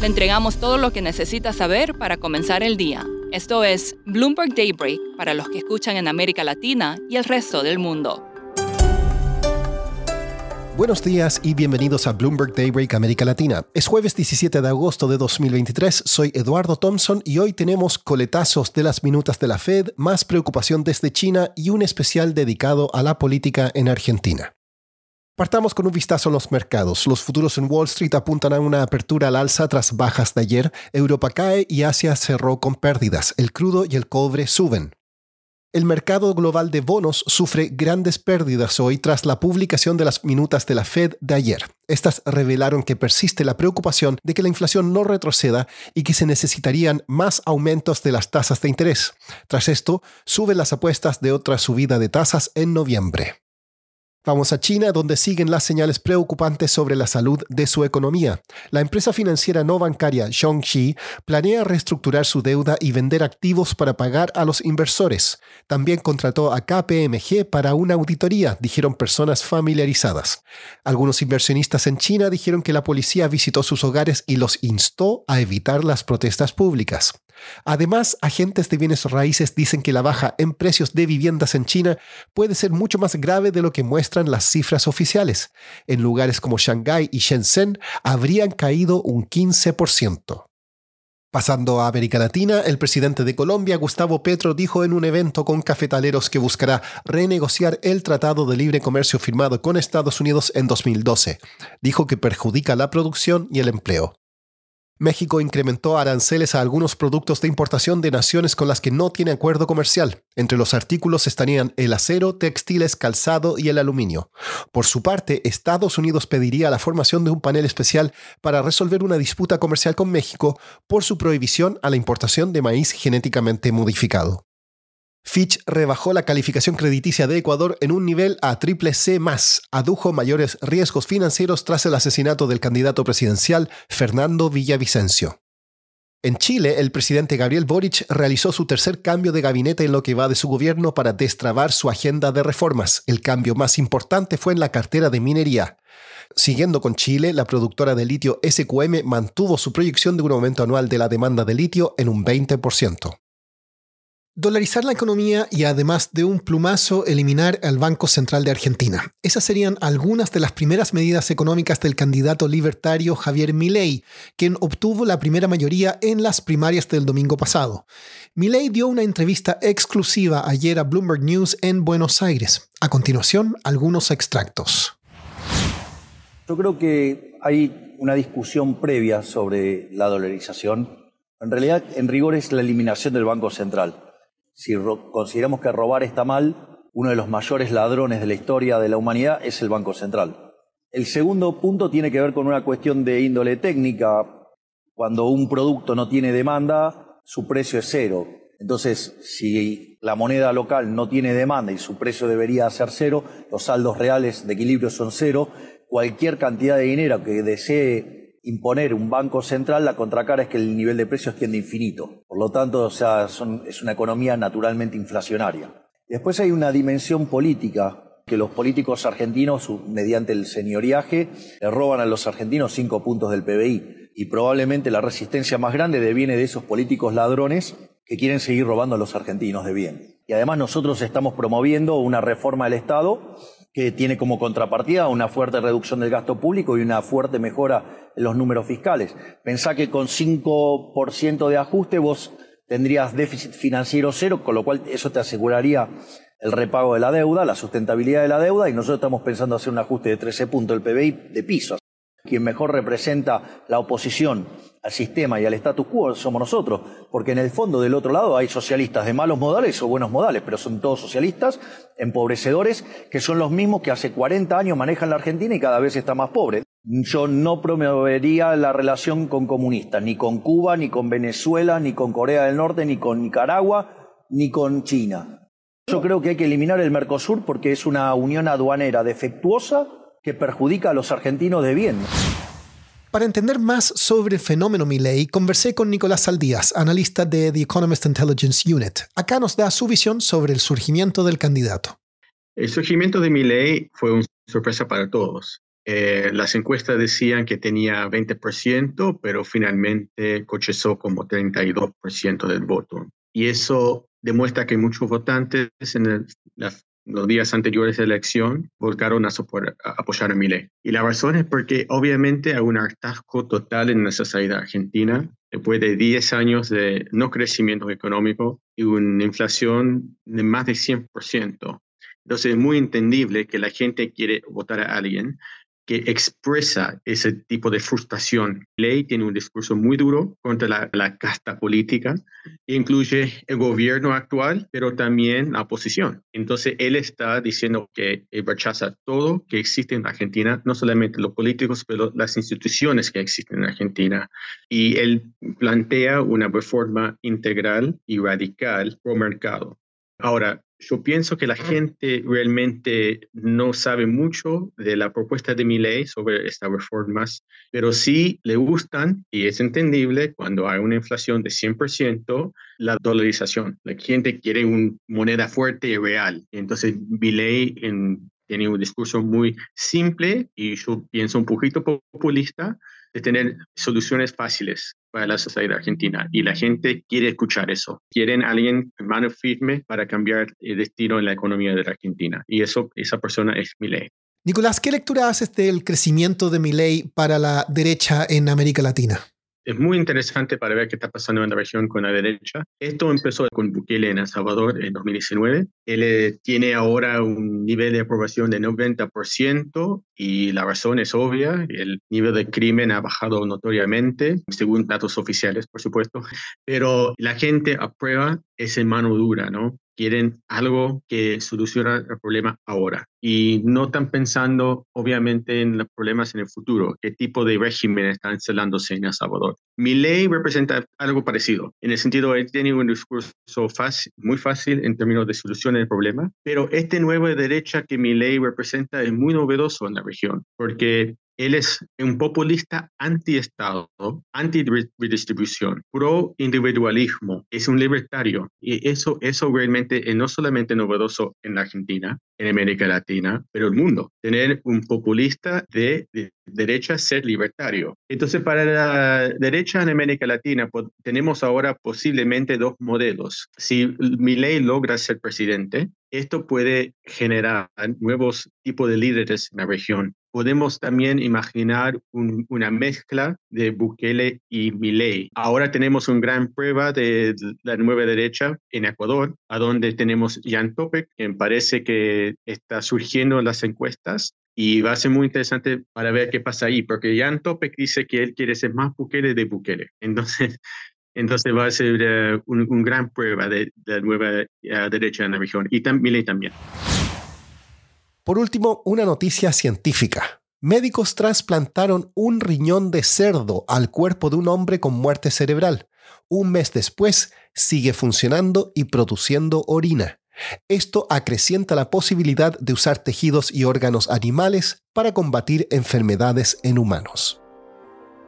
Le entregamos todo lo que necesita saber para comenzar el día. Esto es Bloomberg Daybreak para los que escuchan en América Latina y el resto del mundo. Buenos días y bienvenidos a Bloomberg Daybreak América Latina. Es jueves 17 de agosto de 2023, soy Eduardo Thompson y hoy tenemos coletazos de las minutas de la Fed, más preocupación desde China y un especial dedicado a la política en Argentina. Partamos con un vistazo a los mercados. Los futuros en Wall Street apuntan a una apertura al alza tras bajas de ayer. Europa cae y Asia cerró con pérdidas. El crudo y el cobre suben. El mercado global de bonos sufre grandes pérdidas hoy tras la publicación de las minutas de la Fed de ayer. Estas revelaron que persiste la preocupación de que la inflación no retroceda y que se necesitarían más aumentos de las tasas de interés. Tras esto, suben las apuestas de otra subida de tasas en noviembre. Vamos a China, donde siguen las señales preocupantes sobre la salud de su economía. La empresa financiera no bancaria Zhongxi planea reestructurar su deuda y vender activos para pagar a los inversores. También contrató a KPMG para una auditoría, dijeron personas familiarizadas. Algunos inversionistas en China dijeron que la policía visitó sus hogares y los instó a evitar las protestas públicas. Además, agentes de bienes raíces dicen que la baja en precios de viviendas en China puede ser mucho más grave de lo que las cifras oficiales. En lugares como Shanghái y Shenzhen habrían caído un 15%. Pasando a América Latina, el presidente de Colombia, Gustavo Petro, dijo en un evento con cafetaleros que buscará renegociar el Tratado de Libre Comercio firmado con Estados Unidos en 2012. Dijo que perjudica la producción y el empleo. México incrementó aranceles a algunos productos de importación de naciones con las que no tiene acuerdo comercial. Entre los artículos estarían el acero, textiles, calzado y el aluminio. Por su parte, Estados Unidos pediría la formación de un panel especial para resolver una disputa comercial con México por su prohibición a la importación de maíz genéticamente modificado. Fitch rebajó la calificación crediticia de Ecuador en un nivel a triple C+, adujo mayores riesgos financieros tras el asesinato del candidato presidencial Fernando Villavicencio. En Chile, el presidente Gabriel Boric realizó su tercer cambio de gabinete en lo que va de su gobierno para destrabar su agenda de reformas. El cambio más importante fue en la cartera de minería. Siguiendo con Chile, la productora de litio SQM mantuvo su proyección de un aumento anual de la demanda de litio en un 20% dolarizar la economía y además de un plumazo eliminar al Banco Central de Argentina. Esas serían algunas de las primeras medidas económicas del candidato libertario Javier Milei, quien obtuvo la primera mayoría en las primarias del domingo pasado. Milei dio una entrevista exclusiva ayer a Bloomberg News en Buenos Aires. A continuación, algunos extractos. Yo creo que hay una discusión previa sobre la dolarización. En realidad, en rigor es la eliminación del Banco Central si consideramos que robar está mal, uno de los mayores ladrones de la historia de la humanidad es el Banco Central. El segundo punto tiene que ver con una cuestión de índole técnica. Cuando un producto no tiene demanda, su precio es cero. Entonces, si la moneda local no tiene demanda y su precio debería ser cero, los saldos reales de equilibrio son cero, cualquier cantidad de dinero que desee imponer un banco central, la contracara es que el nivel de precios tiende infinito. Por lo tanto, o sea, es una economía naturalmente inflacionaria. Después hay una dimensión política que los políticos argentinos, mediante el señoriaje, roban a los argentinos cinco puntos del PBI. Y probablemente la resistencia más grande deviene de esos políticos ladrones que quieren seguir robando a los argentinos de bien. Y además nosotros estamos promoviendo una reforma del Estado que tiene como contrapartida una fuerte reducción del gasto público y una fuerte mejora en los números fiscales. Pensá que con 5% de ajuste vos tendrías déficit financiero cero, con lo cual eso te aseguraría el repago de la deuda, la sustentabilidad de la deuda, y nosotros estamos pensando hacer un ajuste de 13 puntos del PBI de piso. Quien mejor representa la oposición al sistema y al status quo somos nosotros, porque en el fondo del otro lado hay socialistas de malos modales o buenos modales, pero son todos socialistas, empobrecedores, que son los mismos que hace 40 años manejan la Argentina y cada vez está más pobre. yo no promovería la relación con comunistas, ni con Cuba, ni con Venezuela, ni con Corea del Norte, ni con Nicaragua, ni con China. Yo creo que hay que eliminar el Mercosur porque es una unión aduanera defectuosa que perjudica a los argentinos de bien. Para entender más sobre el fenómeno Milley, conversé con Nicolás Saldías, analista de The Economist Intelligence Unit. Acá nos da su visión sobre el surgimiento del candidato. El surgimiento de Milley fue una sorpresa para todos. Eh, las encuestas decían que tenía 20%, pero finalmente cochezó como 32% del voto. Y eso demuestra que muchos votantes en los días anteriores de la elección volcaron a, apoyar a Milei. Y la razón es porque obviamente hay un hartazgo total en la sociedad argentina después de 10 años de no crecimiento económico y una inflación de más de 100%. Entonces es muy entendible que la gente quiere votar a alguien que expresa ese tipo de frustración. Ley tiene un discurso muy duro contra la, casta política, incluye el gobierno actual, pero también la oposición. Entonces, él está diciendo que rechaza todo que existe en Argentina, no solamente los políticos, pero las instituciones que existen en Argentina. Y él plantea una reforma integral y radical pro mercado. Ahora, yo pienso que la gente realmente no sabe mucho de la propuesta de mi ley sobre estas reformas, pero sí le gustan y es entendible cuando hay una inflación de 100%, la dolarización. La gente quiere una moneda fuerte y real. Entonces, mi ley tiene un discurso muy simple y yo pienso un poquito populista, de tener soluciones fáciles para la sociedad argentina y la gente quiere escuchar eso. Quieren alguien en mano firme para cambiar el destino en la economía de la Argentina y eso esa persona es Milei. Nicolás, ¿qué lectura haces del crecimiento de Milei para la derecha en América Latina? Es muy interesante para ver qué está pasando en la región con la derecha. Esto empezó con Bukele en El Salvador en 2019. Él eh, tiene ahora un nivel de aprobación de 90% y la razón es obvia. El nivel de crimen ha bajado notoriamente, según datos oficiales, por supuesto. Pero la gente aprueba esa mano dura, ¿no? Quieren algo que solucione el problema ahora. Y no están pensando obviamente en los problemas en el futuro, qué tipo de régimen está instalándose en El Salvador. Mi ley representa algo parecido, en el sentido de tiene un discurso fácil, muy fácil en términos de solución del problema, pero este nuevo derecha que mi ley representa es muy novedoso en la región, porque él es un populista anti-Estado, anti-redistribución, pro-individualismo, es un libertario. Y eso, eso realmente es no solamente novedoso en Argentina, en América Latina, pero el mundo. Tener un populista de, derecha ser libertario. Entonces, para la derecha en América Latina, tenemos ahora posiblemente dos modelos. Si Milei logra ser presidente, esto puede generar nuevos tipos de líderes en la región podemos también imaginar una mezcla de Bukele y Milei. Ahora tenemos una gran prueba de la nueva derecha en Ecuador, a donde tenemos Jan Topek, que parece que está surgiendo en las encuestas. Y va a ser muy interesante para ver qué pasa ahí, porque Jan Topek dice que él quiere ser más Bukele de Bukele. Entonces, entonces va a ser uh, una gran prueba de, la nueva uh, derecha en la región. Y también. Por último, una noticia científica. Médicos trasplantaron un riñón de cerdo al cuerpo de un hombre con muerte cerebral. Un mes después, sigue funcionando y produciendo orina. Esto acrecienta la posibilidad de usar tejidos y órganos animales para combatir enfermedades en humanos.